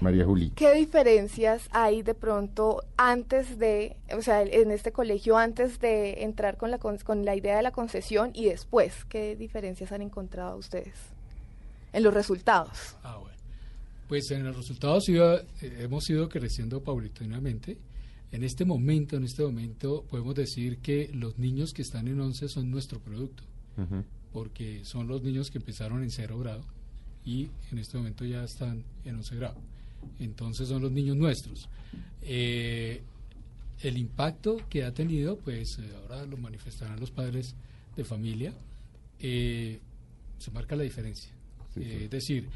María Juli. ¿Qué diferencias hay de pronto antes de, o sea, en este colegio, antes de entrar con la, con, con la idea de la concesión y después? ¿Qué diferencias han encontrado ustedes en los resultados? Ah, bueno. Pues en los resultados iba- eh, hemos ido creciendo paulatinamente. En este momento, en este momento, podemos decir que los niños que están en 11 son nuestro producto, porque son los niños que empezaron en cero grado y en este momento ya están en 11 grado. Entonces son los niños nuestros. Eh, el impacto que ha tenido, pues eh, ahora lo manifestarán los padres de familia, eh, se marca la diferencia. Eh, es decir,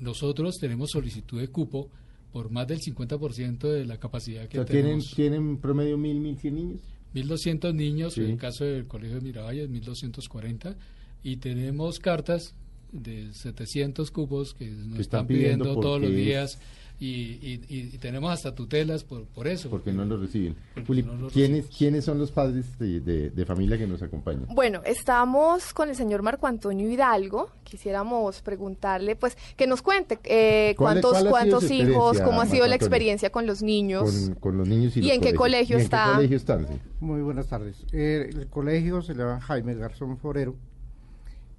nosotros tenemos solicitud de cupo por más del 50% de la capacidad O que sea, ¿tienen, tenemos. ¿Tienen promedio mil, mil cien niños? 1.200 niños, Sí. en el caso del Colegio de Miravalles, 1.240, y tenemos cartas de 700 cupos que nos Que están, están pidiendo pidiendo todos los porque es- días, y, y- tenemos hasta tutelas por, por eso. Porque no lo reciben. porque Juli, no lo ¿quiénes. ¿quiénes son los padres de, de- de familia que nos acompañan? Bueno, estamos con el señor Marco Antonio Hidalgo. Quisiéramos preguntarle, pues, que nos cuente eh, ¿Cuál- cuántos, cuál cuántos hijos, cómo ha sido Marco la Antonio? experiencia con los niños. Con, con los niños y, ¿Y los en qué colegio ¿Y en está? qué colegio están? sí? Muy buenas tardes. Eh, el colegio se llama Jaime Garzón Forero.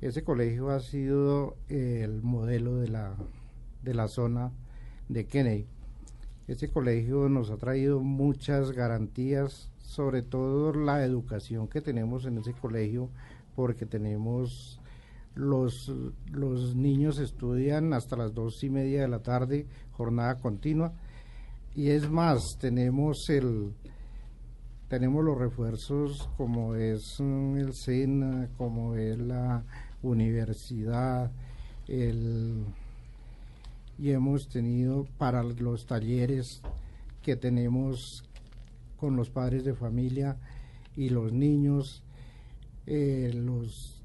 Ese colegio ha sido eh, el modelo de la, de la zona de Kennedy. Ese colegio nos ha traído muchas garantías, sobre todo la educación que tenemos en ese colegio, porque tenemos los, los niños estudian hasta las dos y media de la tarde, jornada continua, y es más, tenemos el, tenemos los refuerzos como es mm, el SENA, como es la universidad, el, y hemos tenido para los talleres que tenemos con los padres de familia y los niños, eh, los,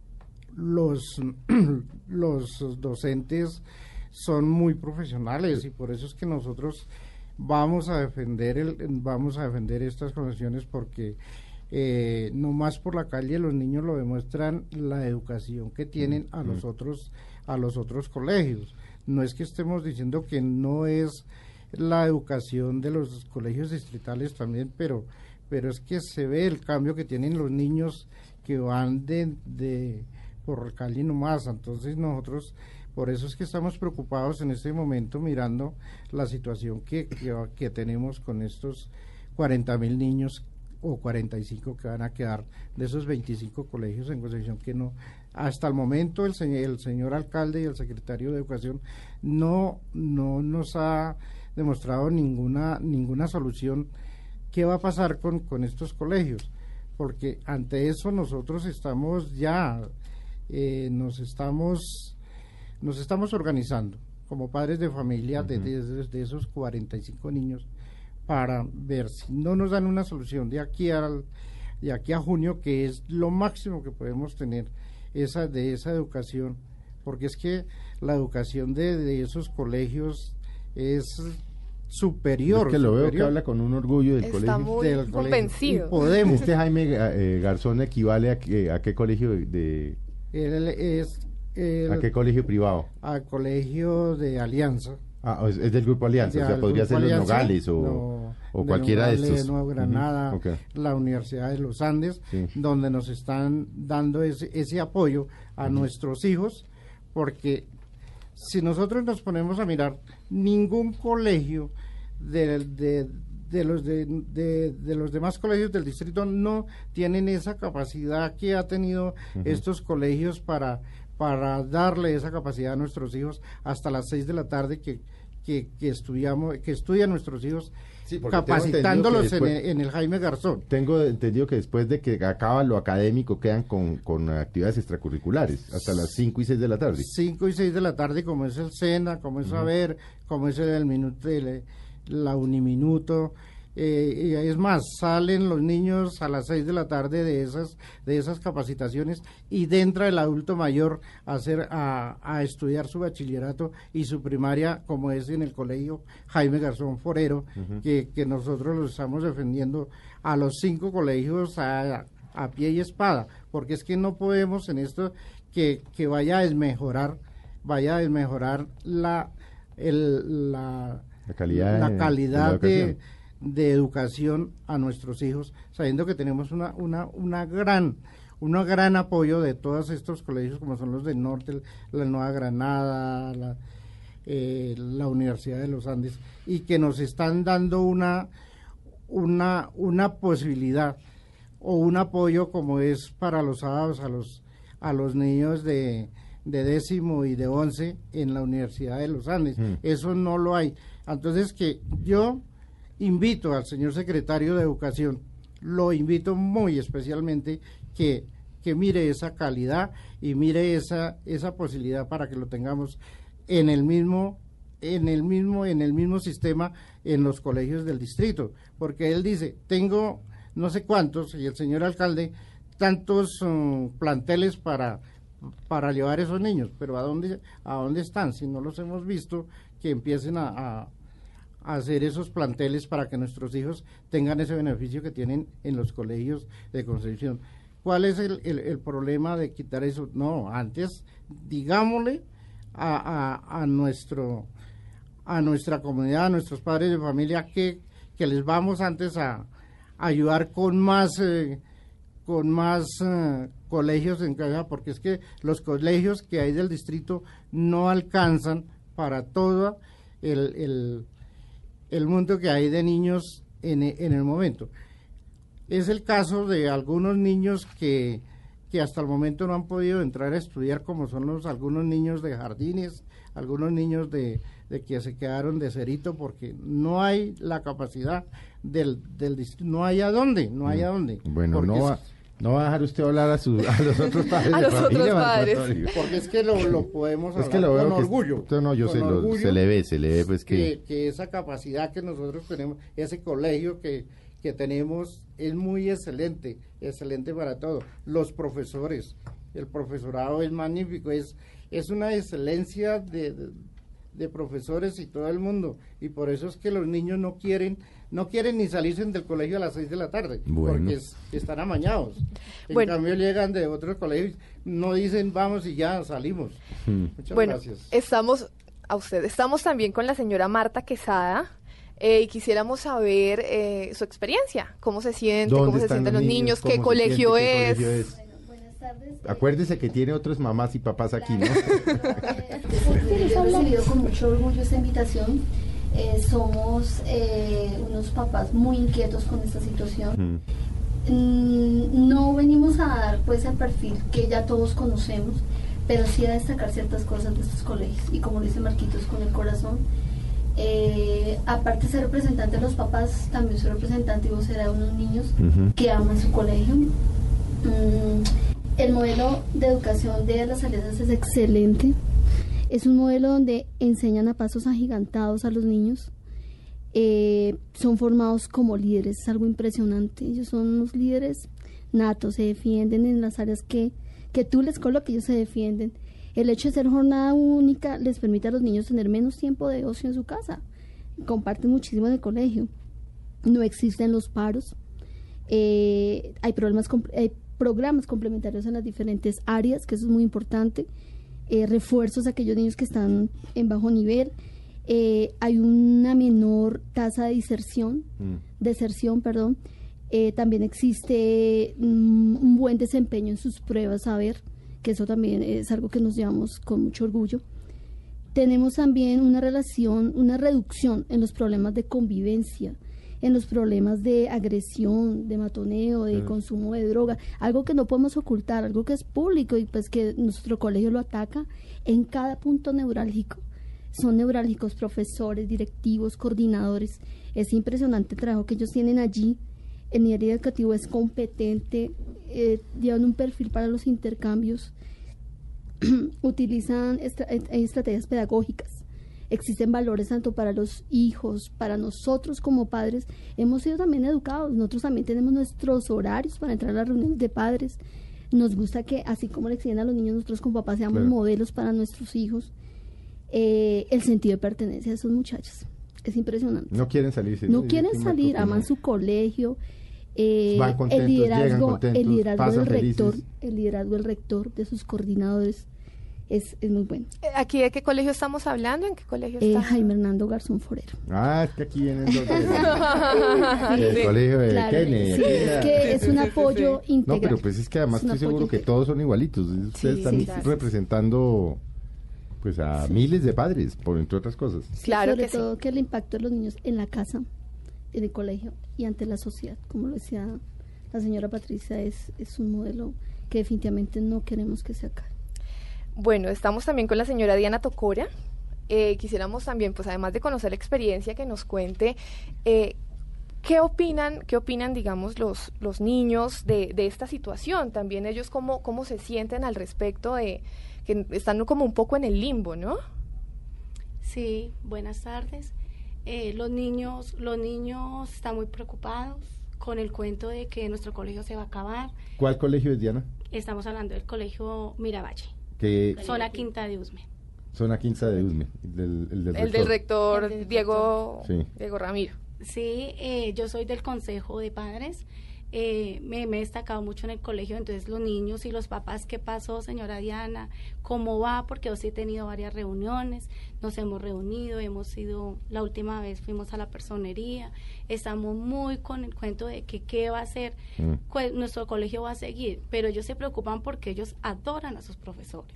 los, los docentes son muy profesionales y por eso es que nosotros vamos a defender el, vamos a defender estas convenciones porque eh, no más por la calle los niños lo demuestran la educación que tienen a los otros a los otros colegios no es que estemos diciendo que no es la educación de los colegios distritales también pero pero es que se ve el cambio que tienen los niños que van de, de por Cali nomás. Entonces nosotros por eso es que estamos preocupados en este momento mirando la situación que, que, que tenemos con estos 40 mil niños o 45 que van a quedar de esos 25 colegios en Concepción que no hasta el momento el señor, el señor alcalde y el secretario de educación no no nos ha demostrado ninguna ninguna solución. Qué va a pasar con, con estos colegios porque ante eso nosotros estamos ya eh, nos estamos nos estamos organizando como padres de familia de, de- de esos 45 niños para ver si no nos dan una solución de aquí al de aquí a junio que es lo máximo que podemos tener esa de esa educación porque es que la educación de, de esos colegios es superior Es que lo veo que habla con un orgullo del Está colegio. muy Del colegio. convencido. Y podemos Este Jaime eh, Garzón equivale a qué, a qué colegio de, Él es el- a qué colegio privado. al colegio de Alianza. Ah, es, es del grupo Alianza, o sea, podría ser los Nogales o, no, o de cualquiera de Nogales, estos. Nueva Granada, la Universidad de los Andes, Sí. donde nos están dando ese, ese apoyo a nuestros hijos, porque si nosotros nos ponemos a mirar, ningún colegio de, de- de los de, de- de los demás colegios del distrito no tienen esa capacidad que ha tenido estos colegios para para darle esa capacidad a nuestros hijos hasta las seis de la tarde que que, que estudiamos que estudian nuestros hijos Sí, capacitándolos que en, después- el, en el Jaime Garzón Tengo entendido que después de que acaba lo académico quedan con, con actividades extracurriculares hasta las 5 y 6 de la tarde. 5 y 6 de la tarde, como es el SENA, como es Saber, como es el minuto, el- la Uniminuto. Eh, y es más, salen los niños a las 6 de la tarde de esas, de esas capacitaciones y entra el adulto mayor a, hacer, a, a estudiar su bachillerato y su primaria, como es en el colegio Jaime Garzón Forero, que, que nosotros lo estamos defendiendo a los cinco colegios a, a pie y espada, porque es que no podemos en esto que, que vaya a desmejorar, vaya a desmejorar la, el, la, La calidad la de- calidad de la de, educación. De educación a nuestros hijos, sabiendo que tenemos una, una, una gran un gran apoyo de todos estos colegios como son los del norte, la Nueva Granada, la, eh, la Universidad de los Andes, y que nos están dando una, una, una posibilidad o un apoyo como es para los sábados a los, a los niños de, de décimo y de once en la Universidad de los Andes. Mm. Eso no lo hay. Entonces que yo invito al señor secretario de Educación, lo invito muy especialmente que, que mire esa calidad y mire esa, esa posibilidad para que lo tengamos en el mismo en el mismo en el mismo sistema en los colegios del distrito. Porque él dice tengo no sé cuántos y el señor alcalde tantos mm, planteles para para llevar esos niños pero a dónde a dónde están si no los hemos visto que empiecen a, hacer esos planteles para que nuestros hijos tengan ese beneficio que tienen en los colegios de Concepción. ¿Cuál es el, el- problema de quitar eso? No, antes digámosle a, a- nuestro a nuestra comunidad, a nuestros padres de familia que, que les vamos antes a, ayudar con más eh, con más eh, colegios en casa, porque es que los colegios que hay del distrito no alcanzan para todo el, el, el mundo que hay de niños en, e- en el momento. Es el caso de algunos niños que, que hasta el momento no han podido entrar a estudiar, como son los algunos niños de jardines, algunos niños de, de que se quedaron de cerito, porque no hay la capacidad del, del no hay a dónde, no hay a dónde. Mm. Bueno, Porque no va, no va a dejar usted hablar a, su- a los otros padres A de los familia, otros padres. Porque es que lo, lo podemos Es que hablar lo veo con que orgullo. No, no, yo con sé, lo- se le ve, se le ve, pues que... que, que esa capacidad que nosotros tenemos, ese colegio que, que tenemos es muy excelente, excelente para todo. Los profesores, el profesorado es magnífico, es, es una excelencia de, de- de profesores y todo el mundo. Y por eso es que los niños no quieren, no quieren ni salirse del colegio a las seis de la tarde, Bueno. porque es- están amañados. En Bueno. cambio llegan de otros colegios, no dicen vamos y ya salimos. Hmm. Muchas Bueno, gracias. estamos a usted. Estamos también con la señora Marta Quesada eh, y quisiéramos saber eh, su experiencia, cómo se siente, ¿Dónde cómo se sienten los niños, qué se colegio siente, qué es. colegio es? Acuérdese que tiene otras mamás y papás aquí, ¿no? He recibido con mucho orgullo esta invitación. Eh, somos eh, unos papás muy inquietos con esta situación. Mm. Mm, no venimos a dar pues el perfil que ya todos conocemos, pero sí a destacar ciertas cosas de estos colegios. Y como dice Marquitos, con el corazón. Eh, aparte de ser representante de los papás, también soy representante y vocera de unos niños que aman su colegio. Mm, el modelo de educación de las alianzas es excelente. Es un modelo donde enseñan a pasos agigantados a los niños. Eh, son formados como líderes, es algo impresionante. Ellos son unos líderes natos, se defienden en las áreas que, que tú les coloques, ellos se defienden. El hecho de ser jornada única les permite a los niños tener menos tiempo de ocio en su casa. Comparten muchísimo en el colegio. No existen los paros. Eh, hay, problemas, hay programas complementarios en las diferentes áreas, que eso es muy importante. Eh, refuerzos a aquellos niños que están en bajo nivel. Eh, hay una menor tasa de diserción, deserción, perdón. también existe mm, un buen desempeño en sus pruebas, a ver, que eso también es algo que nos llevamos con mucho orgullo. Tenemos también una relación, una reducción en los problemas de convivencia, en los problemas de agresión, de matoneo, de consumo de droga, algo que no podemos ocultar, algo que es público y pues que nuestro colegio lo ataca en cada punto neurálgico. Son neurálgicos profesores, directivos, coordinadores. Es impresionante el trabajo que ellos tienen allí. El nivel educativo es competente, eh, llevan un perfil para los intercambios, utilizan eh, estrategias pedagógicas existen valores tanto para los hijos, para nosotros como padres. Hemos sido también educados, nosotros también tenemos nuestros horarios para entrar a las reuniones de padres. Nos gusta que, así como le exigen a los niños, nosotros como papás seamos modelos para nuestros hijos. Eh, el sentido de pertenencia de esos muchachos es impresionante. No quieren salir. no quieren salir, aman su colegio. Eh, el liderazgo, el liderazgo del rector, el liderazgo del rector, de sus coordinadores, es, es muy bueno. Eh, ¿Aquí de qué colegio estamos hablando? ¿En qué colegio eh, está? Jaime Hernando Garzón Forero. Ah, es que aquí vienen dos. el colegio de claro, Kennedy. Sí, es que es un apoyo integral. No, pero pues es que además estoy seguro que todos son igualitos. Ustedes están representando pues a miles de padres, por entre otras cosas. Claro Sobre todo que el impacto de los niños en la casa, en el colegio y ante la sociedad, como lo decía la señora Patricia, es, es un modelo que definitivamente no queremos que se acabe. Bueno, estamos también con la señora Diana Tocora. Eh, quisiéramos también, pues además de conocer la experiencia, que nos cuente eh, qué opinan, qué opinan, digamos, los, los niños de, de esta situación. También ellos cómo, cómo se sienten al respecto de que están como un poco en el limbo, ¿no? Sí, buenas tardes. Eh, los niños, los niños están muy preocupados con el cuento de que nuestro colegio se va a acabar. ¿Cuál colegio es Diana? Estamos hablando del colegio Miravalle. Zona Quinta de Usme. Zona Quinta de Usme, del, el, del rector, Diego, Diego Ramiro. Sí, eh, yo soy del Consejo de Padres. Eh, me, he destacado mucho en el colegio, entonces los niños y los papás, ¿qué pasó, señora Diana? ¿Cómo va? Porque yo sí he tenido varias reuniones, nos hemos reunido, hemos ido, la última vez fuimos a la personería, estamos muy con el cuento de que qué va a hacer, mm. nuestro colegio va a seguir, pero ellos se preocupan porque ellos adoran a sus profesores.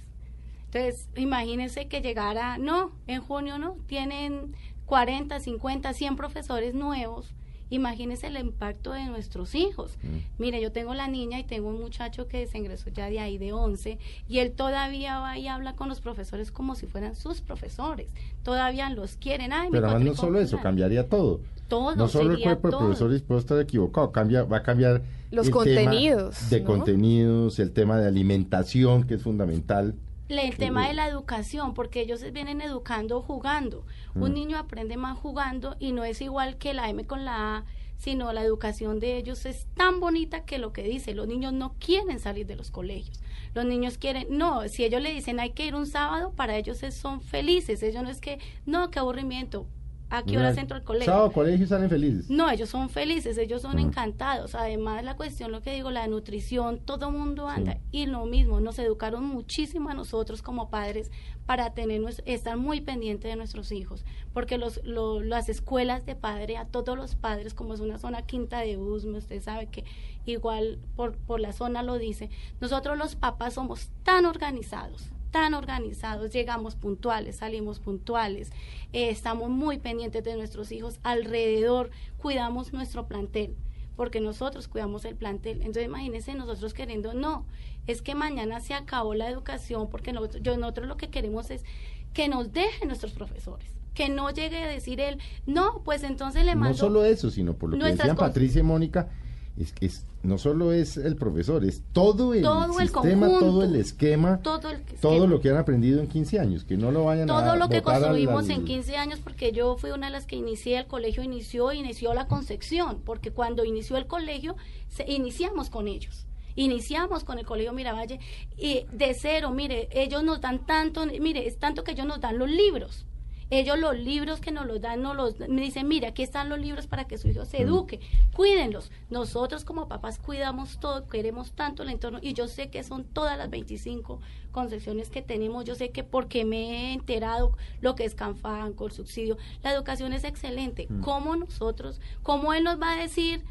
Entonces, imagínense que llegara, no, en junio no, tienen 40, 50, 100 profesores nuevos Imagínese el impacto de nuestros hijos. Mm. Mire, yo tengo la niña y tengo un muchacho que se ingresó ya de ahí de 11 y él todavía va y habla con los profesores como si fueran sus profesores. Todavía los quieren. Pero además no solo eso, cambiaría todo. Todo. No solo el cuerpo de profesores puede estar equivocado, cambia, va a cambiar los contenidos. de contenidos, el tema de alimentación, que es fundamental el tema de la educación, porque ellos vienen educando jugando. Un mm. niño aprende más jugando y no es igual que la M con la A, sino la educación de ellos es tan bonita que lo que dice, los niños no quieren salir de los colegios. Los niños quieren, no, si ellos le dicen hay que ir un sábado, para ellos son felices. Ellos no es que, no, qué aburrimiento. ¿A qué hora entro al colegio? Sábado, colegio salen felices. No, ellos son felices, ellos son encantados. Además, la cuestión, lo que digo, la nutrición, todo mundo anda. Y lo mismo, nos educaron muchísimo a nosotros como padres para tener, estar muy pendiente de nuestros hijos. Porque los, las escuelas de padre, a todos los padres, como es una zona quinta de Usme, usted sabe que igual por, por la zona lo dice, nosotros los papás somos tan organizados tan organizados, llegamos puntuales, salimos puntuales, eh, estamos muy pendientes de nuestros hijos, alrededor cuidamos nuestro plantel, porque nosotros cuidamos el plantel. Entonces imagínense nosotros queriendo, no, es que mañana se acabó la educación, porque nosotros, yo, nosotros lo que queremos es que nos dejen nuestros profesores que no llegue a decir él, no, pues entonces le mando... No solo eso, sino por lo que decían Patricia y Mónica, es que es, no solo es el profesor, es todo el Todo el sistema, conjunto. todo el esquema, Todo el todo lo que han aprendido en 15 años, que no lo vayan a todo lo que construimos en 15 años, porque yo fui una de las que inicié, el colegio inició, inició la concepción, porque cuando inició el colegio, se- iniciamos con ellos. Iniciamos con el Colegio Miravalle y de cero, mire, ellos nos dan tanto, mire, es tanto que ellos nos dan los libros. Ellos los libros que nos los dan, nos los, me dicen, mire, aquí están los libros para que su hijo se eduque, cuídenlos. Nosotros como papás cuidamos todo, queremos tanto el entorno y yo sé que son todas las 25 concepciones que tenemos, yo sé que porque me he enterado lo que es Canfán, con subsidio, la educación es excelente. Mm. ¿Cómo nosotros, cómo él nos va a decir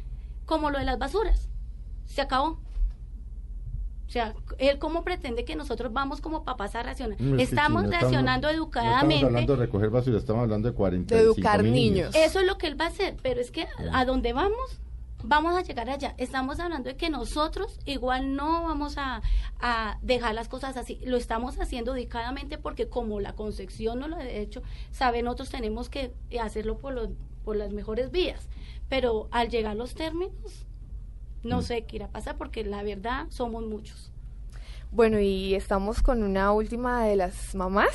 como lo de las basuras? Se acabó. O sea, él cómo pretende que nosotros vamos como papás a racionar. No, estamos si no reaccionando No educadamente. estamos hablando de recoger basura, estamos hablando de 40 Eso es lo que él va a hacer, pero es que a donde vamos, vamos a llegar allá. Estamos hablando de que nosotros igual no vamos a, a dejar las cosas así. Lo estamos haciendo dedicadamente porque como la concepción no lo ha hecho, saben, nosotros tenemos que hacerlo por, los, por las mejores vías. Pero al llegar los términos, no sé qué irá a pasar porque la verdad somos muchos. Bueno, y estamos con una última de las mamás,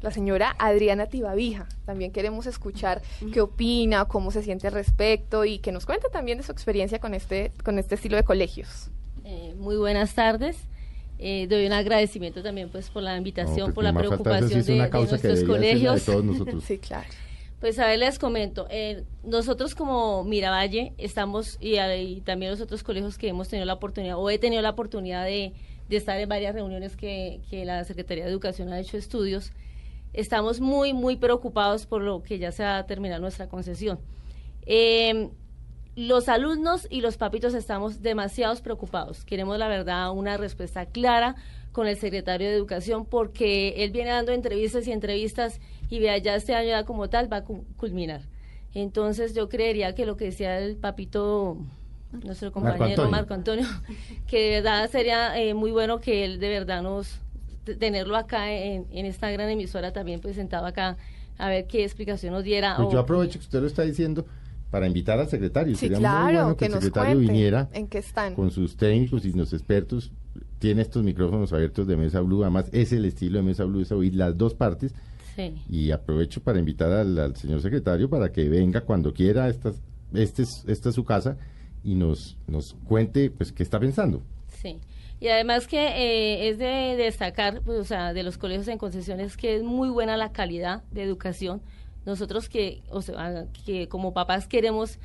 la señora Adriana Tibavija. También queremos escuchar qué opina, cómo se siente al respecto y que nos cuente también de su experiencia con este, con este estilo de colegios. Eh, muy buenas tardes. Eh, doy un agradecimiento también pues por la invitación, pues, por la preocupación de, nuestros de colegios. todos nosotros. sí, claro. Pues a ver, les comento, eh, nosotros como Miravalle estamos, y, a- y también los otros colegios que hemos tenido la oportunidad, o he tenido la oportunidad de, de estar en varias reuniones que, que la Secretaría de Educación ha hecho estudios, estamos muy, muy preocupados por lo que ya se va a terminar nuestra concesión. Eh, los alumnos y los papitos estamos demasiado preocupados. Queremos, la verdad, una respuesta clara con el secretario de Educación porque él viene dando entrevistas y entrevistas y vea, ya este año ya como tal va a cu- culminar. Entonces yo creería que lo que decía el papito, nuestro Marco compañero Antonio. Marco Antonio, que de verdad sería eh, muy bueno que él de verdad nos tenerlo acá en, en esta gran emisora también pues sentado acá a ver qué explicación nos diera. Pues o- yo aprovecho que usted lo está diciendo para invitar al secretario. Sí, Sería claro, muy bueno que, que el nos secretario cuente viniera en qué están. con sus técnicos y los expertos. Tiene estos micrófonos abiertos de Mesa Blue. Además, es el estilo de Mesa Blue, es oír las dos partes. Sí. Y aprovecho para invitar al, al señor secretario para que venga cuando quiera. Esta, este es, esta es su casa y nos, nos cuente pues qué está pensando. Sí. Y además que eh, es de destacar, pues, o sea, de los colegios en concesiones que es muy buena la calidad de educación. Nosotros que, o sea, que como papás queremos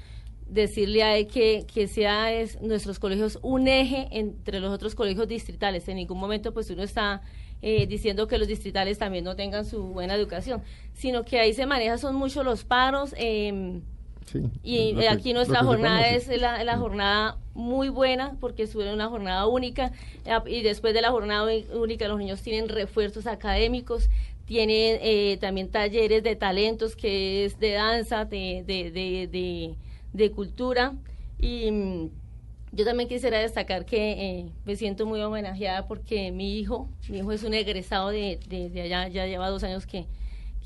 decirle a él que, que sea es, nuestros colegios un eje entre los otros colegios distritales. En ningún momento pues uno está eh, diciendo que los distritales también no tengan su buena educación, sino que ahí se maneja, son muchos los paros. em, Sí, y eh, que- aquí nuestra jornada es la, la jornada muy buena porque es una jornada única eh, y después de la jornada única los niños tienen refuerzos académicos, tienen eh, también talleres de talentos que es de danza, de, de, de, de, de cultura y mm, yo también quisiera destacar que eh, me siento muy homenajeada porque mi hijo, mi hijo es un egresado de, de, de allá, ya lleva dos años que,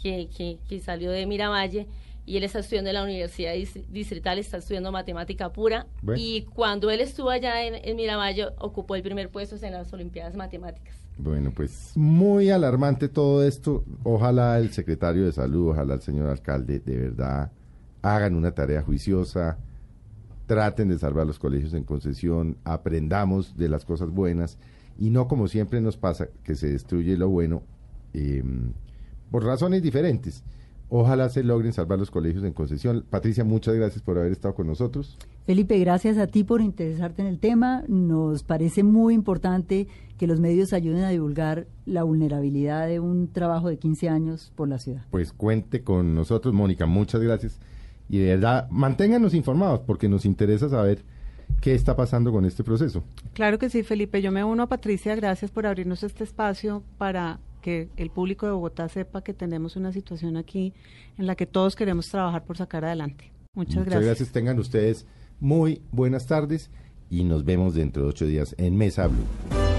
que, que, que salió de Miravalle y él está estudiando en la Universidad Dis- Distrital, está estudiando matemática pura Bueno. y cuando él estuvo allá en, en Miravalle ocupó el primer puesto en las Olimpiadas Matemáticas. Bueno, pues muy alarmante todo esto. Ojalá el secretario de salud, ojalá el señor alcalde, de verdad hagan una tarea juiciosa, traten de salvar los colegios en concesión, aprendamos de las cosas buenas y no como siempre nos pasa que se destruye lo bueno eh, por razones diferentes. Ojalá se logren salvar los colegios en concesión. Patricia, muchas gracias por haber estado con nosotros. Felipe, gracias a ti por interesarte en el tema. Nos parece muy importante que los medios ayuden a divulgar la vulnerabilidad de un trabajo de 15 años por la ciudad. Pues cuente con nosotros, Mónica, muchas gracias. Y de verdad, manténganos informados porque nos interesa saber qué está pasando con este proceso. Claro que sí, Felipe. Yo me uno a Patricia. Gracias por abrirnos este espacio para que el público de Bogotá sepa que tenemos una situación aquí en la que todos queremos trabajar por sacar adelante. Muchas, Muchas gracias. gracias. Tengan ustedes muy buenas tardes y nos vemos dentro de ocho días en Mesa Blue.